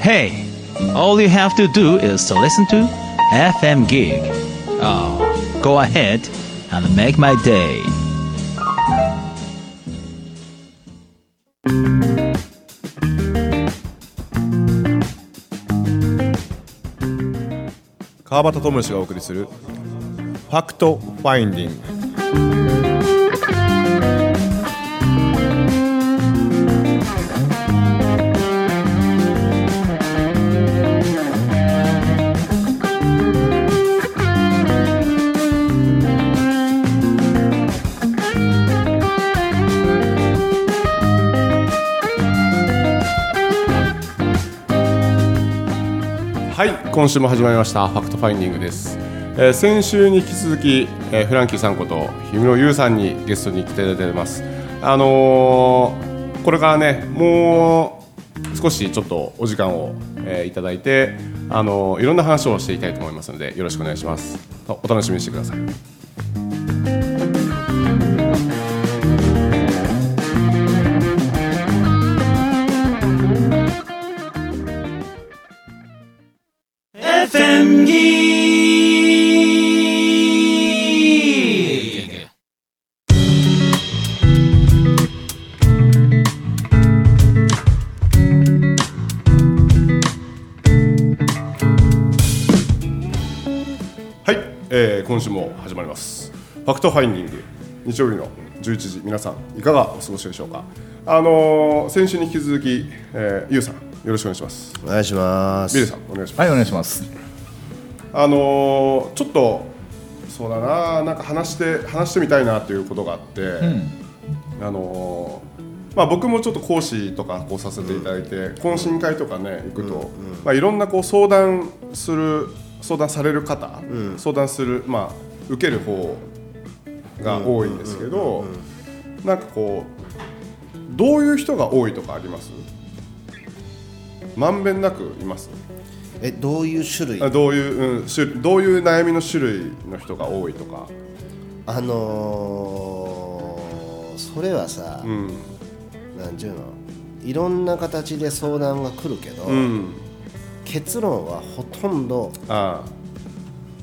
Hey, all you have to do is to listen to FM Gig. Oh, go ahead and make my day. 川端智之がお送りする「ファクトファインディング」今週も始まりましたファクトファインディングです、えー先週に引き続き、えーフランキーさんこと氷室優さんにゲストに来ていただいてます。あのーこれからねもう少しちょっとお時間を、えーいただいてあのーいろんな話をしていきたいと思いますのでよろしくお願いします。おお楽しみにしてください。週も始まります。ファクトファインディング。日曜日の11時皆さんいかがお過ごしでしょうか？あのー先週に引き続き、えー、ゆうさんよろしくお願いします。お願いします。ビルさんお願いします、はいお願いします。あのーちょっとそうだななんか話して話してみたいなっていうことがあって、あのーまあ、僕もちょっと講師とかこうさせていただいて、懇親会とかね行くと、まあ、いろんなこう相談する相談される方、相談する、まあ、受ける方が多いんですけど、なんかこうどういう人が多いとかあります？まんべんなくいます？えどういう種類？あどういう、うん、種どういう悩みの種類の人が多いとか、あのーそれはさ、うん。なんちゅうの？いろんな形で相談が来るけど、うん、結論はほとんどあ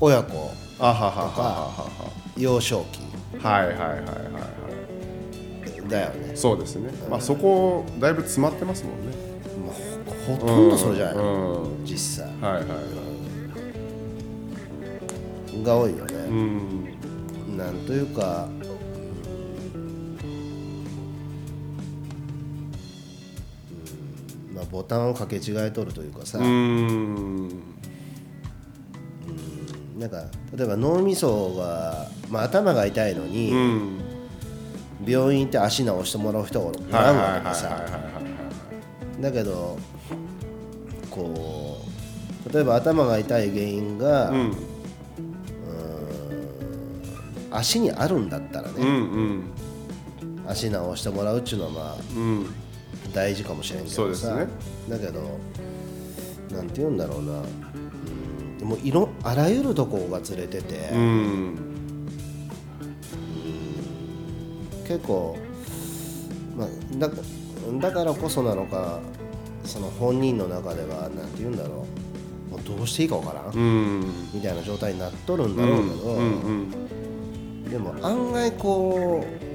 親子ああはははは幼少期。ははいはいはいはいはい。だよね、そうですね、まあ、そこだいぶ詰まってますもんね。まあほほとんどそれじゃない？の、うん。実際。はいはいはい。が多いようね、ん。なんというかボタンを掛け違えとるというかさ、うん。なんか例えば脳みそが、まあ、頭が痛いのに、うん。病院行って足治してもらう人がおらんわけでさ。だけどこう例えば頭が痛い原因が、うん。足にあるんだったらね、うんうん。足治してもらうっていうのはまあうん大事かもしれんけどさ、ね。だけどなんて言うんだろうな、うん、もういろあらゆるとこがずれてて、うん。結構、まあ、だだからこそなのかその本人の中ではなんて言うんだろう。もうどうしていいかわからん、うん。みたいな状態になっとるんだろうけど、でも案外こう、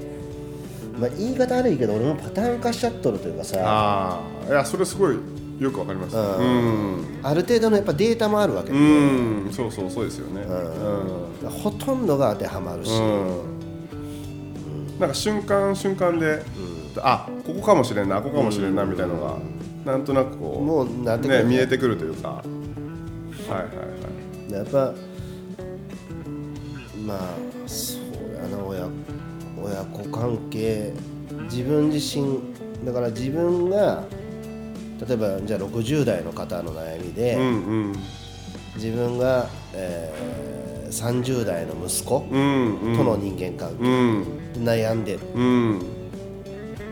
まあ、言い方悪いけど俺もパターン化しちゃっとるというかさ。ああいやそれすごいよくわかります。ううん。ある程度のやっぱデータもあるわけうで、ん。そうそうそうですよね。うん。ほとんどが当てはまるし、うん。なんか瞬間瞬間で、あここかもしれんなあここかもしれんなみたいなのがなんとなくこうもうなってくるね。見えてくるというか。はいはいはい。やっぱまあそうやな親親子関係自分自身だから自分が例えばじゃあ60代の方の悩みで、うんうん。自分が、えー30代の息子との人間関係、うん。悩んでる。うん。っ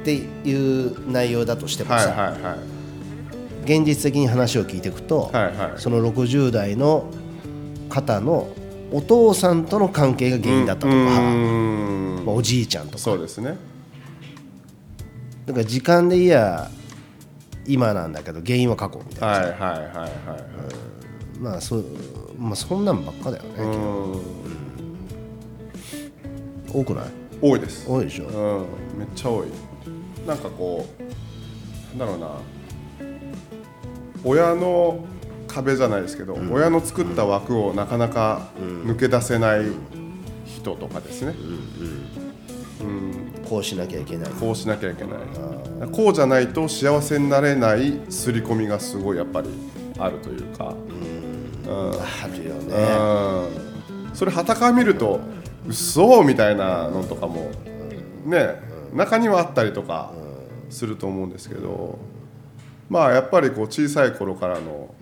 ていう内容だとしてもはいさ、はいはい。現実的に話を聞いていくと、はいはい。その60代の方のお父さんとの関係が原因だったとか、おじいちゃんとか。そうですね。だから時間でいや今なんだけど原因は過去みたいな、はいはいはいはいはい。まあそうまあそんなんばっかだよね、うん。多くない？多いです。多いでしょ、うん。めっちゃ多い。なんかこうなんだろうな。親の壁じゃないですけど、親の作った枠をなかなか抜け出せない人とかですね、こうしなきゃいけない。こうしなきゃいけない。こうじゃないと幸せになれない刷り込みがすごいやっぱりあるというか、あるよね。うん。それはたから見ると嘘みたいなのとかもね中にはあったりとかすると思うんですけどまあやっぱりこう小さい頃からの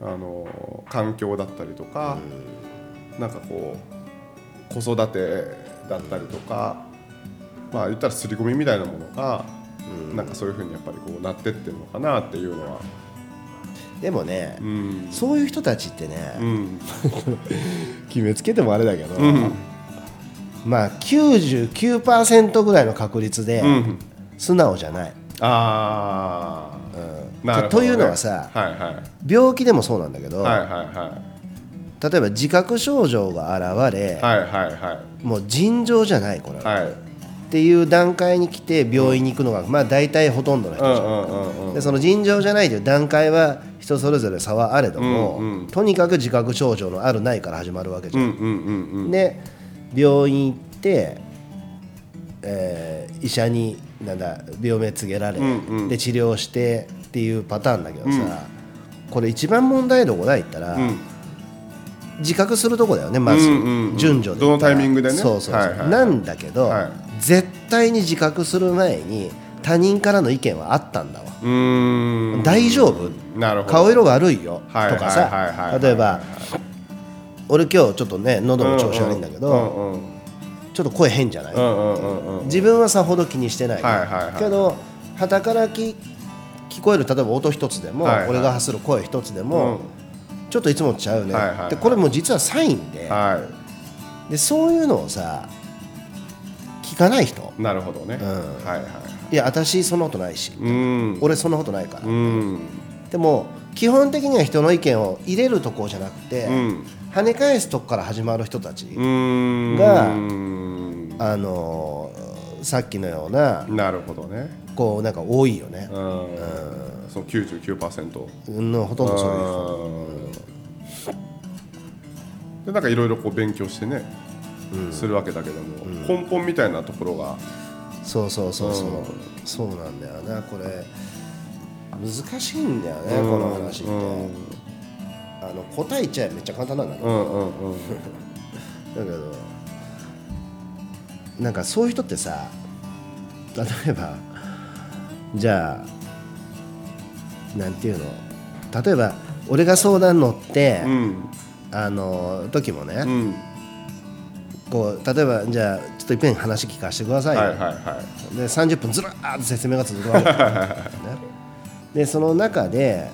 あの環境だったりとかなんかこう子育てだったりとかまあ言ったら刷り込みみたいなものがなんかそういうふうにやっぱりこうなってってるのかなっていうのは。でもね、うん。そういう人たちってね、うん。決めつけてもあれだけど、うん。まあ99%ぐらいの確率でうん。素直じゃない、ああ、なるほどね。というのはさはいはい。病気でもそうなんだけど、はいはいは例えば自覚症状が現れ、いはいはいはい。もう尋常じゃないこれ、は。い。っていう段階に来て病院に行くのが、まあ大体ほとんどの人じゃん、うんうんうんうん。でその尋常じゃないという段階は人それぞれ差はあれども、うんうんとにかく自覚症状のあるないから始まるわけじゃん、うんうんうんうん。で病院行って、えー医者になんだ病名告げられ、で治療してっていうパターンだけどさ、これ一番問題どこだ言ったら、うん。自覚するとこだよねまず、順序でどのタイミングでね。そうそうなんだけど、はい。絶対に自覚する前に他人からの意見はあったんだわ、大丈夫？なるほど。顔色が悪いよ？とはいかさ。例えば俺今日ちょっとね喉の調子悪いんだけうどちょっと声変じゃない？自分はさほど気にしてない。けど傍からき聞こえる例えば音一つでも俺が発する声一つでもちょっといつもとちゃうね。でこれも実はサインではでそういうのをさ聞かない人。いなるほどね。いはいい。や私そんなことないし。うん。俺そんなことないから。うん。でも基本的には人の意見を入れるとこじゃなくて、うん。跳ね返すとこから始まる人たち、うん。がうんあのーさっきのようななるほどね。こうなんか多いよね。う、ん。その99%うん、ほとんどそういううんでなんかいろいろこう勉強してね、するわけだけども、根本みたいなところが。そうそうそうそう、うん。そうなんだよなこれ。難しいんだよね、うん。この話って、うん。あの答えちゃえばめっちゃ簡単なんだけど、うんうんうん。だけどなんかそういう人ってさ例えばじゃあなんていうの？例えば俺が相談乗って、うん。あの時もね、うん。こう例えばじゃあちょっといっぺん話聞かせてくださいよ、はいはいはい。で30分ずらーっと説明が続くわけ、ね、でその中で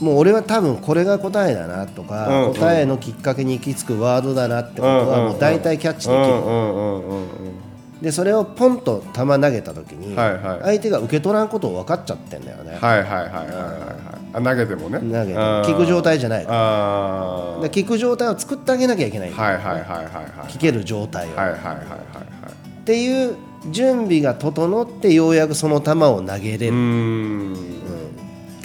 もう俺は多分これが答えだなとか、うん。うん答えのきっかけに行き着くワードだなってことはもう大体キャッチできる、でそれをポンと球投げた時に、相手が受け取らんことを分かっちゃってんだよね、はいはいはいはいはい。投げてもね。投げてうん。聞く状態じゃないから。あで聞く状態を作ってあげなきゃいけない。はいはいはいはいはい聞ける状態を、はいはいはいはいはい。っていう準備が整ってようやくその球を投げれる。うーん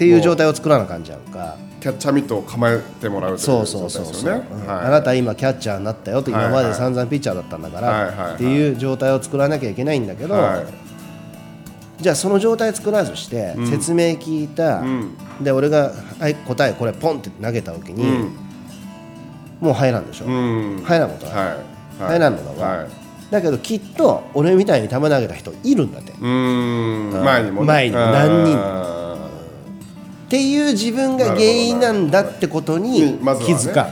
っていう状態を作らなあかんじゃんか。キャッチャーミットを構えてもらうそうそうそうそう、う。んはい。あなた今キャッチャーになったよとはい今まで散々ピッチャーだったんだから、はいはいはい。っていう状態を作らなきゃいけないんだけど、はい。じゃあその状態作らずして説明聞いた、ん。で俺が、はい、答えこれポンって投げた時に、うん。もう入らんでしょ、うん。入らんことない、はい。入らんのだわ、はい。だけどきっと俺みたいに球投げた人いるんだって、前にもね。前何人もあていう自分が原因なんだってことーに気づか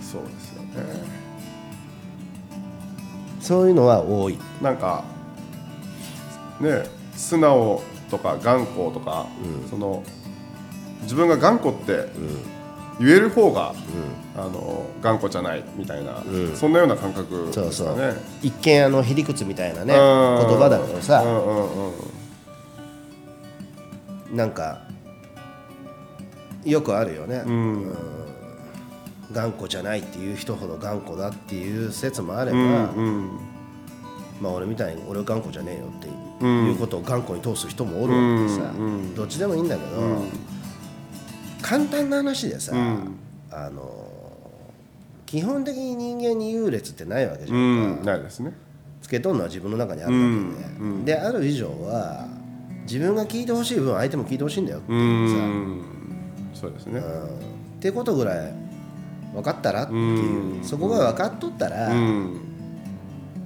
そうですよね。そういうのは多い。なんかね素直とか頑固とか、その自分が頑固って言える方が、あの頑固じゃないみたいな、そんなような感覚ですかね。そうそう。一見あのへりくつみたいなね言うん。葉だけどさ。うんうんうんなんかよくあるよね、うん。頑固じゃないっていう人ほど頑固だっていう説もあれば、うんまあ俺みたいに俺は頑固じゃねえよってうん。いうことを頑固に通す人もおるわけでさ、うんうんどっちでもいいんだけど、うん。簡単な話でさ、うん。あの基本的に人間に優劣ってないわけじゃうん。んか、ないですね。つけとんのは自分の中にあるわけで、うんうん。である以上は自分が聞いてほしい分相手も聞いてほしいんだよってさ、ん。そうですね。うん。ってことぐらい分かったらっていう、うん。そこが分かっとったら、うん。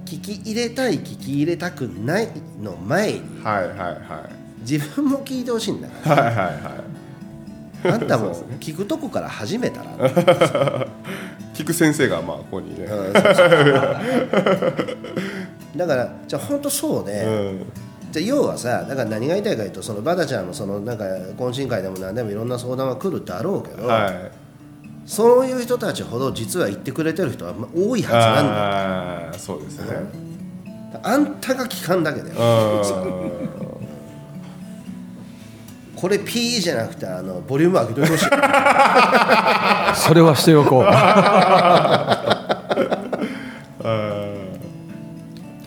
聞き入れたい聞き入れたくないの前にはいはいはい。自分も聞いてほしいんだかはいはいはい。らあんたも聞くとこから始めたら、聞く先生がまあここにねだからじゃあ本当そうで、うんじゃあ要はさだから何が言いたいかというとそのバタちゃんのそのなんか懇親会でも何でもいろんな相談は来るだろうけど、はい。そういう人たちほど実は言ってくれてる人はまあ多いはずなんだ。よああそうですね。あんたが聞かんだけだよ。うん。これ P じゃなくてあのボリューム上げてほしい。それはしておこう。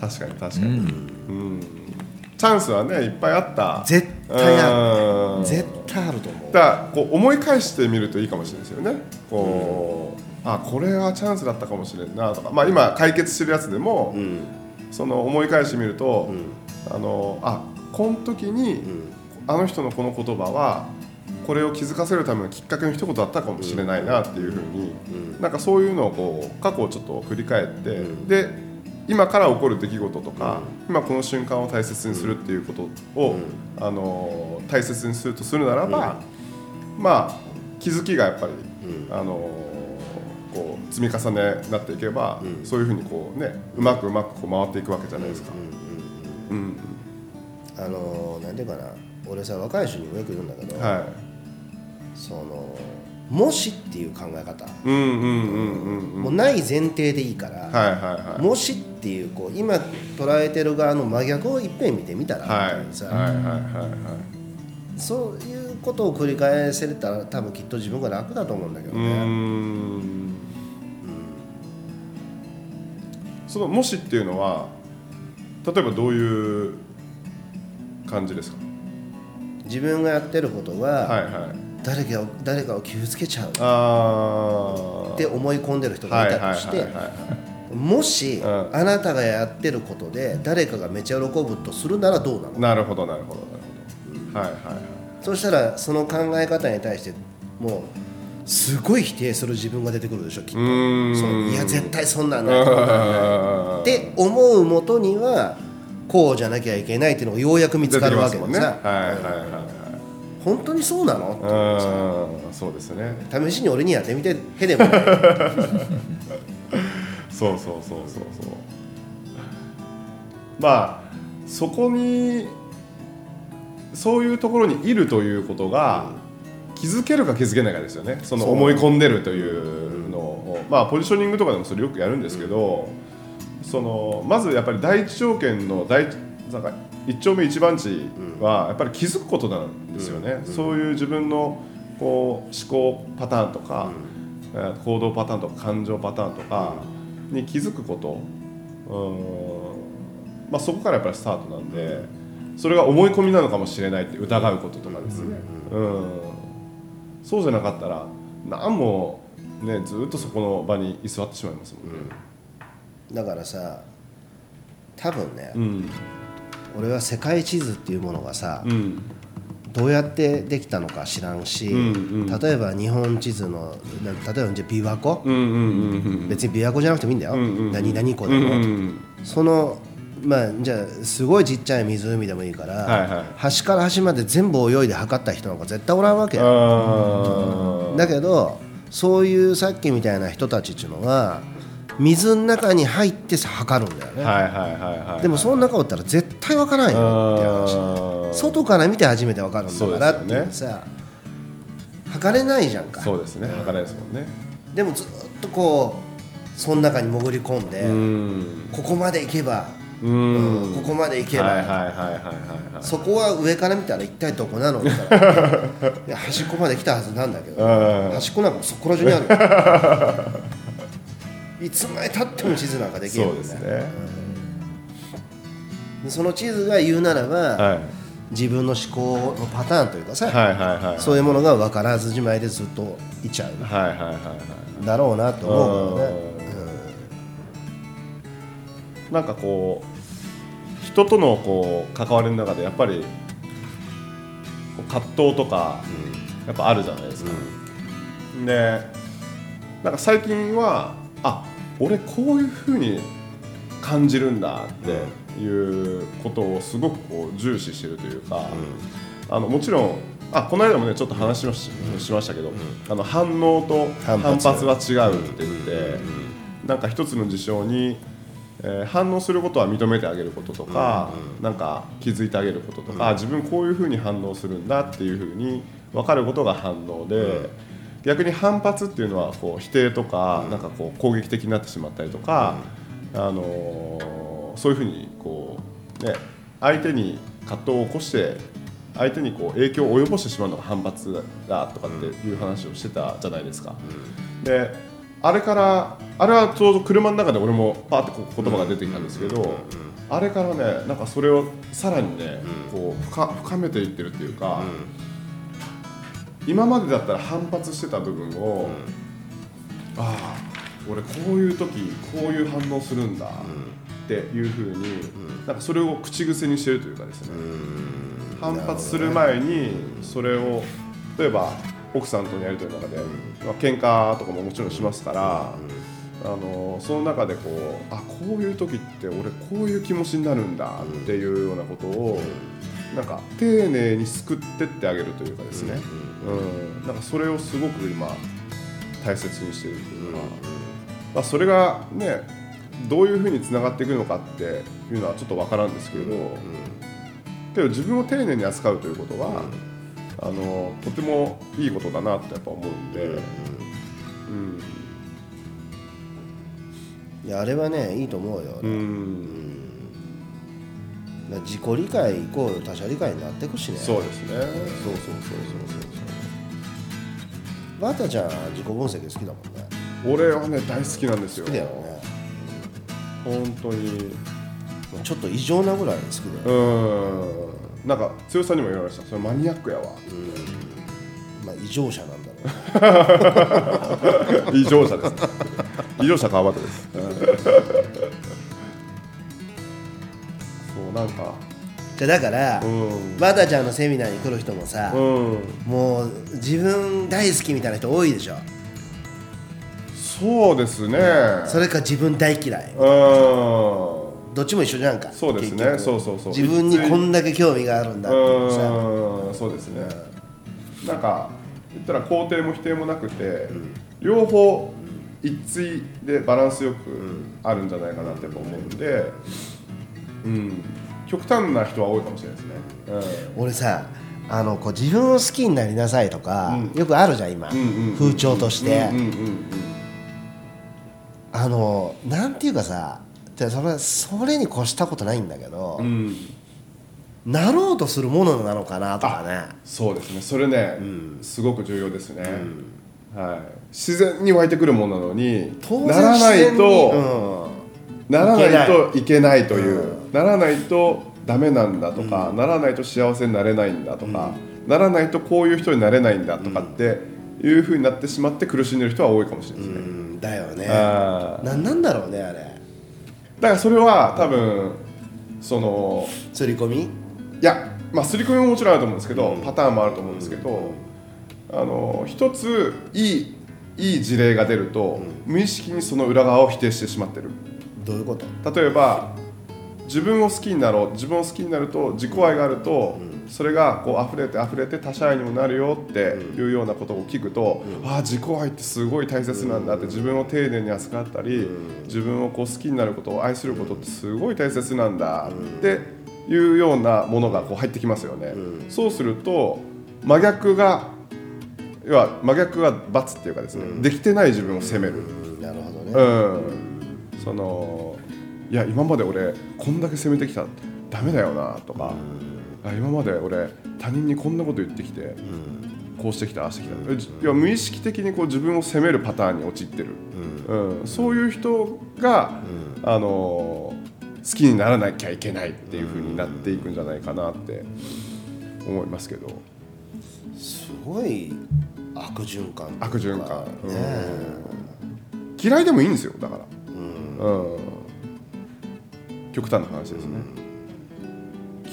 確かに確かに、うんチャンスはねいっぱいあった。絶対あうん。る絶対あると思う。だからこう思い返してみるといいかもしれないですよね。こう、あこれはチャンスだったかもしれんなとか、まあ、今解決してるやつでも、うん。その思い返してみると、うん。あのあこの時に、ん。あの人のこの言葉はこれを気づかせるためのきっかけの一言だったかもしれないなっていうふうに、なんかそういうのをこう過去をちょっと振り返って、うん。で今から起こる出来事とか、今この瞬間を大切にするっていうことを、あの大切にするとするならば、まあ気づきがやっぱり、うん。あのこう積み重ねになっていけば、うん。そういうふうにこうねうまくうまくこう回っていくわけじゃないですか。うんあのーなんていうかな。俺さ若い人にもよく言うんだけど、はそのもしっていう考え方。もうない前提でいいから、はいはいはい。もしっていうこう今捉えてる側の真逆をいっぺん見てみたら。そういうことを繰り返せれたら多分きっと自分が楽だと思うんだけどね。ん。そのもしっていうのは例えばどういう感じですか？自分がやってることがはいはい。誰かを誰かを傷つけちゃう。っ。て思い込んでる人がいたとしてもしうん。あなたがやってることで誰かがめちゃ喜ぶとするならどうなの？なるほどなるほどなるほど。はいはいはい。そしたらその考え方に対してもうすごい否定する自分が出てくるでしょきっと。いや絶対そんなんない って思うもとにはこうじゃなきゃいけないっていうのがようやく見つかるわけですね。はいはいはい本当にそうなの？はい。うん。そうですね。試しに俺にやってみてへでも。そうそうそうそうそう。まあそこにそういうところにいるということが気づけるか気づけないかですよね。その思い込んでるというのを。まあポジショニングとかでもそれよくやるんですけどそのまずやっぱり第一条件の第一なんか一丁目一番地はやっぱり気づくことなんですよね、そういう自分のこう思考パターンとか、えー行動パターンとか感情パターンとかに気づくこと。うん、まあ、そこからやっぱりスタートなんでそれが思い込みなのかもしれないって疑うこととかですね、うん、そうじゃなかったら何も、ね、ずっとそこの場に居座ってしまいますもんね。だからさ多分ね、うん俺は世界地図っていうものがさ、うん。どうやってできたのか知らんし、うんうん。例えば日本地図のな例えばじゃあ琵琶湖、うんうん別に琵琶湖じゃなくてもいいんだよ、うんうん何々湖うでも、んうんそのまあじゃあすごいちっちゃい湖でもいいから、はいはい。端から端まで全部泳いで測った人なんか絶対おらんわけだけどそういうさっきみたいな人たちっていうのは水の中に入って測るんだよね、はいはいはいはいでもその中おったら絶対わからんよって話外から見て初めてわかるんだからってさ、測れないじゃんか。そうですね。測れないですもんね。でもずっとこうその中に潜り込んで、うん。ここまで行けばうん。ここまで行けば、そこは上から見たら一体どこなのみた い端っこまで来たはずなんだけどうん。端っこなんかそこら中にある いつまでたっても地図なんかできるそんですね。でその地図が言うならば、はい。自分の思考のパターンというかさ、はいはいはいそういうものが分からずじまいでずっといちゃう。はいはいはいはい。だろうなと思うけどね、なんかこう人とのこう関わりの中でやっぱり葛藤とかやっぱあるじゃないですか、でなんか最近はあ俺こういうふうに感じるんだっていうことをすごくこう重視してるというか、あのもちろんあこの間もねちょっと話しまし,、しましたけど、あの反応と反反発発は違うって言って、なんか一つの事象に、えー反応することは認めてあげることとか、なんか気づいてあげることとか、自分こういうふうに反応するんだっていうふうに分かることが反応で、逆に反発っていうのはこう否定とか、なんかこう攻撃的になってしまったりとか、あのーそういうふうにこうね相手に葛藤を起こして相手にこう影響を及ぼしてしまうのが反発だとかっていう話をしてたじゃないですか。であれからあれはちょうど車の中で俺もパーってこう言葉が出てきたんですけど、あれからねなんかそれをさらにね、こう深深めていってるっていうか、今までだったら反発してた部分を、ああ俺こういう時こういう反応するんだっていうふうに、なんかそれを口癖にしてるというかですね、反発する前にそれを例えば奥さんとのやり取りの中で、まあ喧嘩とかももちろんしますから、あのその中でこうあこういう時って俺こういう気持ちになるんだっていうようなことを、なんか丁寧に救ってってあげるというかですね、うんなんかそれをすごく今大切にしているという。か、まあ、それがねどういうふうにつながっていくのかっていうのはちょっと分からんですけど、けど自分を丁寧に扱うということは、あのとてもいいことだなってやっぱ思うんで、うん。いやあれはねいいと思うよ、うん。だから自己理解イコール他者理解になってくしね。そうですね。そうそうそうそうバータちゃんは自己分析好きだもんね。俺はね大好きなんですよ。好きだよね。本当に。ちょっと異常なぐらい好きだよ、うん。なんか剛さんにも言われました。それマニアックやわ。まあ異常者なんだろう。異常者です。異常者川端です。そうなんかじゃあだから、うん。バータちゃんのセミナーに来る人もさ、うん。もう自分大好きみたいな人多いでしょ？そうですね。それか自分大嫌い。うん。どっちも一緒じゃんかそうですね。そうそうそう。自分にこんだけ興味があるんだってさ。うん。そうですね。なんか言ったら肯定も否定もなくて、両方一対でバランスよくあるんじゃないかなって思うんで、うん、極端な人は多いかもしれないですね、俺さあのこう自分を好きになりなさいとか、よくあるじゃん今、んうん風潮として、うんうんうんあのなんていうかさでそれそれに越したことないんだけど、うん。うんなろうとするものなのかなとかね。そうですね。それね、すごく重要ですね、はい、自然に湧いてくるものなのにならないと、ならないといけないという、ならないとダメなんだとか、ならないと幸せになれないんだとか、ならないとこういう人になれないんだとかっていうふうになってしまって苦しんでる人は多いかもしれないですね、うんだよね。なんなんだろうねあれ。だからそれは多分その釣り込み？いやまあ刷り込みももちろんあると思うんですけど、パターンもあると思うんですけど、あの一ついいいい事例が出ると、無意識にその裏側を否定してしまってる。どういうこと？例えば自分を好きになろう自分を好きになると自己愛があると、それがこう溢れて溢れて他者愛にもなるよっていうようなことを聞くと、ああ自己愛ってすごい大切なんだって自分を丁寧に扱ったり、自分をこう好きになることを愛することってすごい大切なんだっていうようなものがこう入ってきますよね。そうすると真逆が要は真逆が罰っていうかですね、できてない自分を責める。うん。なるほどね、うん、そのいや今まで俺こんだけ攻めてきたダメだよなとか、あ今まで俺他人にこんなこと言ってきて、こうしてきたああしてきた、いや無意識的にこう自分を責めるパターンに陥ってる、うん。そういう人が、あのー好きにならなきゃいけないっていう風になっていくんじゃないかなって思いますけど。すごい悪循環悪循環、ね嫌いでもいいんですよだから、うん極端な話ですね、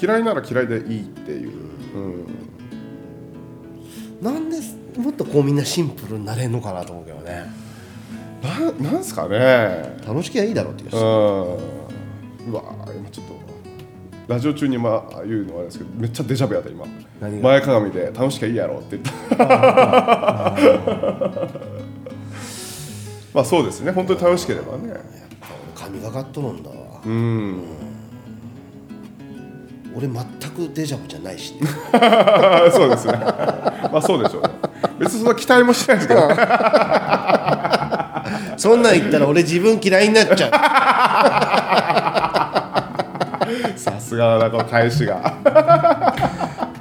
嫌いなら嫌いでいいっていう、うん。なんでもっとこうみんなシンプルになれんのかなと思うけどね。ななんすかね。楽しきゃいいだろうっていううん。うわ今ちょっとラジオ中にまあ言うのはあれですけどめっちゃデジャブやった今。前かがみで楽しきゃいいやろって言った。まあそうですね。本当に楽しければね。神がかっとるんだ。わうん。俺全くデジャブじゃないしね。そうですね。まあそうでしょうね。別にそんな期待もしてないですけどね。そんなん言ったら俺自分嫌いになっちゃさすがだなこの返しが。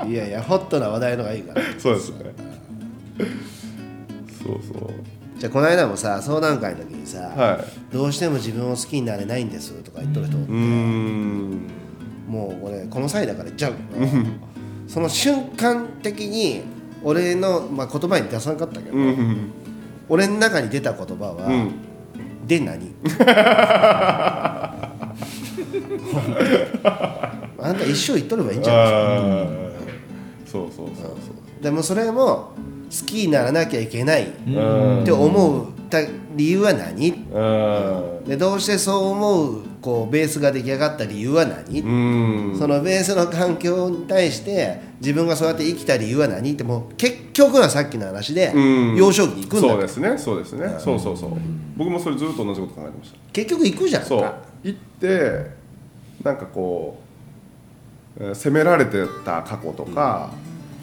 ういやいやホットな話題のがいいから。そうですね。そうそうじゃあこの間もさ相談会の時にさ、はどうしても自分を好きになれないんですとか言っとる人、うーん。もう俺この際だから言っちゃうけどその瞬間的に俺の、まあ、言葉に出さなかったけど、うん。俺の中に出た言葉は「うん。で何? 」あんた一生言っとればいいんじゃないあー。そうそうそうでもそれも好きにならなきゃいけないって思った理由は何？うん。でどうしてそう思うこうベースが出来上がった理由は何、うん。そのベースの環境に対して自分がそうやって生きた理由は何？ってもう結局はさっきの話でうん。幼少期に行くんだ。そうですね。そうですね。そうそうそう。僕もそれずっと同じこと考えてました。結局行くじゃんそう。行ってなんかこうえー責められてた過去とか、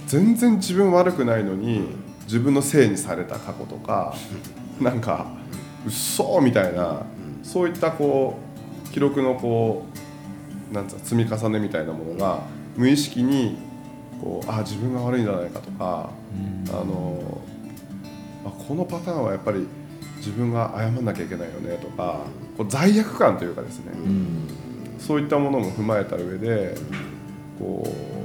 全然自分悪くないのに自分のせいにされた過去とか、なんかうっそーみたいな、そういったこう記録のこうなんつうの積み重ねみたいなものが無意識にこうあ自分が悪いんじゃないかとか、あのあこのパターンはやっぱり自分が謝んなきゃいけないよねとかこう罪悪感というかですね、そういったものも踏まえた上でこう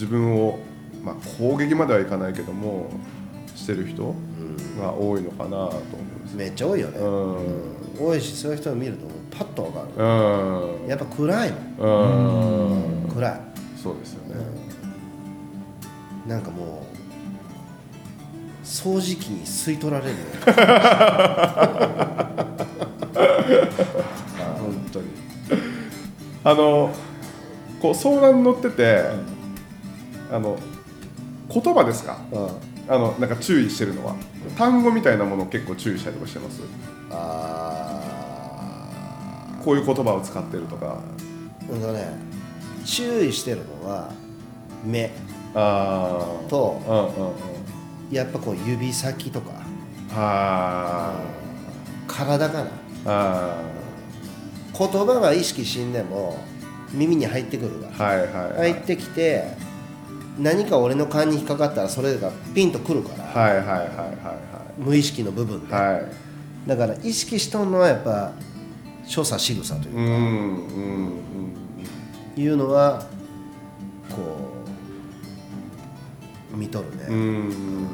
自分を、まあ、攻撃まではいかないけどもしてる人が多いのかなと思うんです。めっちゃ多いよね、うん。多いしそういう人を見るとパッと分かる。うん。やっぱ暗いもん。うん。暗い。そうですよね。なんかもう掃除機に吸い取られるよ 本当に。あのこう相談に乗っててあの言葉ですか？あのなんか注意してるのは。単語みたいなものを結構注意したりとかしてます？あこういう言葉を使ってるとか。あうんとね注意してるのは目。ああとうんうんうん。やっぱこう指先とか。は体かな。ああ言葉は意識しんでも耳に入ってくるわーはいはいはい。入ってきて何か俺の勘に引っかかったらそれがピンとくるから。はいはいはいはい無意識の部分で。はい。はいだから意識しとんのはやっぱ所作仕草といううんうんうんいうのはこう見とるね、うん。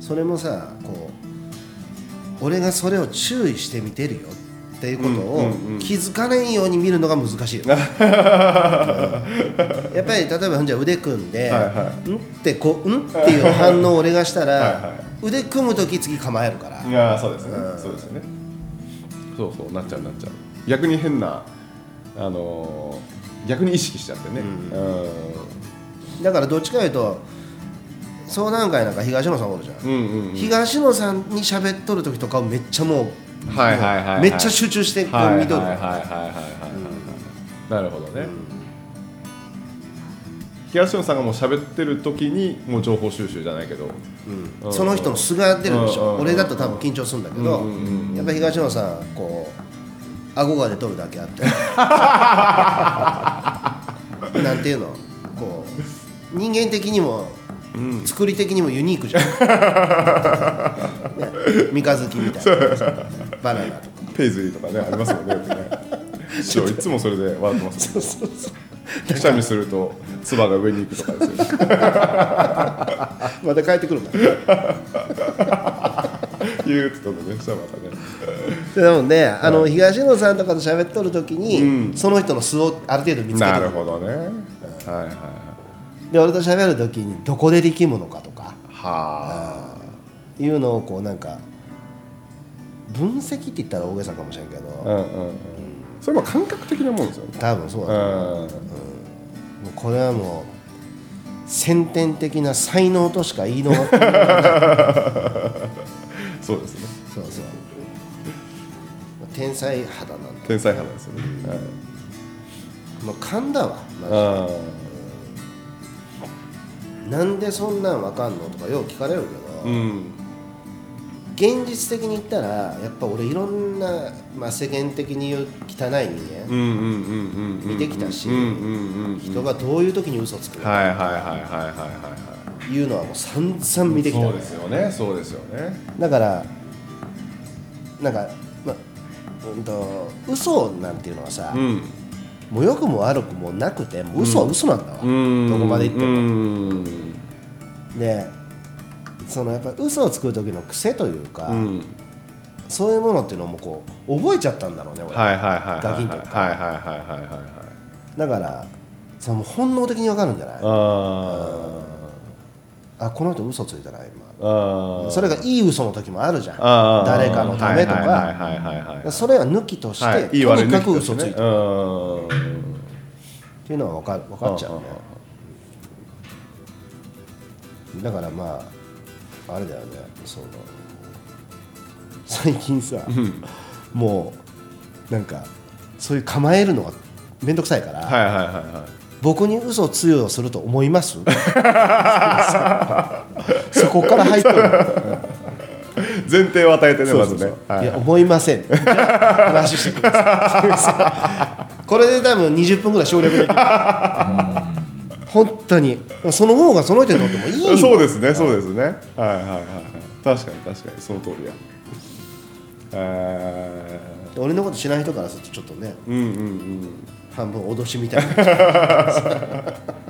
それもさこう俺がそれを注意して見てるよっていうことうんを気づかないように見るのが難しいよ、う んやっぱり例えばじゃ腕組んで「はいはん?」ってこう「ん?」っていう反応を俺がしたらはいは腕組む時次構えるから。いやーそうですね。うん。そうですよね。そうそうなっちゃうなっちゃう。逆に変なあのー逆に意識しちゃってね。うだからどっちかいうと相談会なんか東野さんおるじゃん、ん。うんうんうん。東野さんに喋っとる時とかをめっちゃもうはいはいはいはい。めっちゃ集中して見とる。はいはいはいはいなるほどね。東野さんがもう喋ってる時にもう情報収集じゃないけど。うん。その人の素が出るでしょ。うんうんうん。俺だと多分緊張するんだけどうんうんやっぱ東野さんこう顎が出とるだけあって。なんていうの？こう人間的にも作り的にもユニークじゃん、ね、三日月みたいな バナナとか。ペイズリーとかねありますよね。よくね師匠いつもそれで笑ってますそうそうそう。くしゃみすると唾が上に行くとかですよね。また帰ってくるんだ 言うって言ったのねしたらまたね。でもね、あの東野さんとかと喋っとる時に、うん。その人の素をある程度見つけなてるほどね。はいはいはい。で俺と喋る時にどこで力むのかとか。はいうのをこうなんか分析って言ったら大げさかもしれんけど、あうんうんうん。それも感覚的なもんですよね。多分そうだ、う。ねもうこれはもう先天的な才能としか言いのそうん。そうですね。そう天才肌なんだ。天才肌ですよね。はい。もう勘だわマジで。あなんでそんなんわかんのとかよう聞かれるけど、ーうん現実的に言ったらやっぱ俺いろんな、まあ、世間的に言う汚い人間、見てきたし人がどういう時に嘘つくか。はいはいはいはいはいはいはい。いうのはもう散々見てきた。そうですよね。そうですよね。だからなんか、まあうんと嘘なんていうのはさ、うん。もう良くも悪くもなくてもう嘘は嘘なんだわ、うん。どこまで行っても、そのやっぱ嘘をつく時の癖というか、うん。そういうものっていうのもこう覚えちゃったんだろうね俺、はいはいはいはいガキンとかはいはいはいはいはいはいだからその本能的に分かるんじゃないああこの人嘘ついたなー今それがいい嘘の時もあるじゃん誰かのためとはいかはいはいはいはいそれは抜きとして、はいとにかく嘘ついたっうんていうのは分かる分かっちゃうねだからまああれだよねその最近さ、もうなんかそういう構えるのが面倒くさいから、はいはいはいはい。僕に嘘を通用すると思います？そこから入ってる前提を与えてねまずね。はいや思いません。じゃあ話してください。これで多分20分ぐらい省略できる 本当に。その方がその人にとってもいいよ そうですねそうですね。はいはいはいはい。確かに確かにその通りや。え俺のこと知らない人からするとちょっとねーうんうんうん。半分脅しみたいな。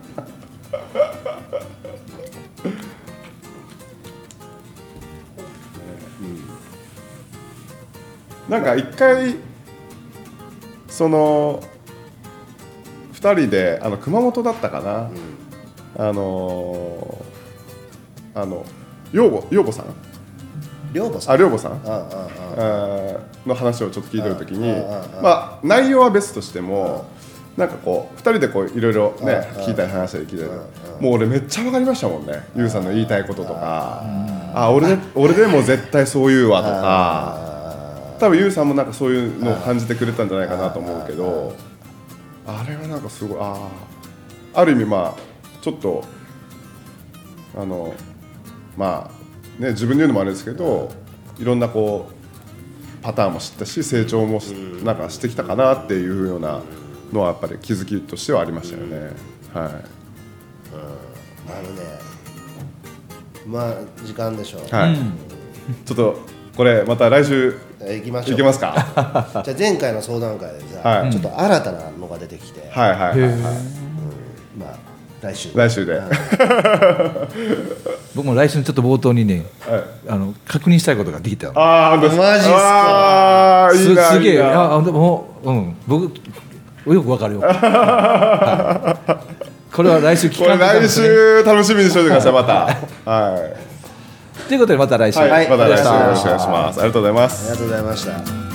なんか一回その2人であの熊本だったかな、あのーあの養母養母さん？寮母さん。あ寮母さん？の話をちょっと聞いてる時にああああまあ内容は別としてもなんかこう2人でこういろいろね聞いたり話したり聞いたり。もう俺めっちゃ分かりましたもんね。ゆうさんの言いたいこととか。あ俺で俺でも絶対そう言うわとか。多分ゆうさんもなんかそういうのを感じてくれたんじゃないかなと思うけどあれはなんかすごいああある意味まあちょっとあのまあね自分で言うのもあれですけどいろんなこうパターンも知ったし成長もしなんかしてきたかなっていうようなのはやっぱり気づきとしてはありましたよね。はい。あのね。まあ時間でしょう、はい、ちょっとこれまた来週行きましょう。いけますか？じゃあ前回の相談会でさ、はい。ちょっと新たなのが出てきて、はいはいはい、はい、まあ来週来週で、うん。僕も来週のちょっと冒頭にねはい。あの確認したいことができたの。ああマジっすか？あーいいなすすげえ。いいな。あでもうん。僕よくわかるよ、はい。これは来週聞かんといかん来週楽しみにしておいてくださいまた。はい、ということでまた来週。はい、また来週。よろしくお願いします。ありがとうございます。ありがとうございました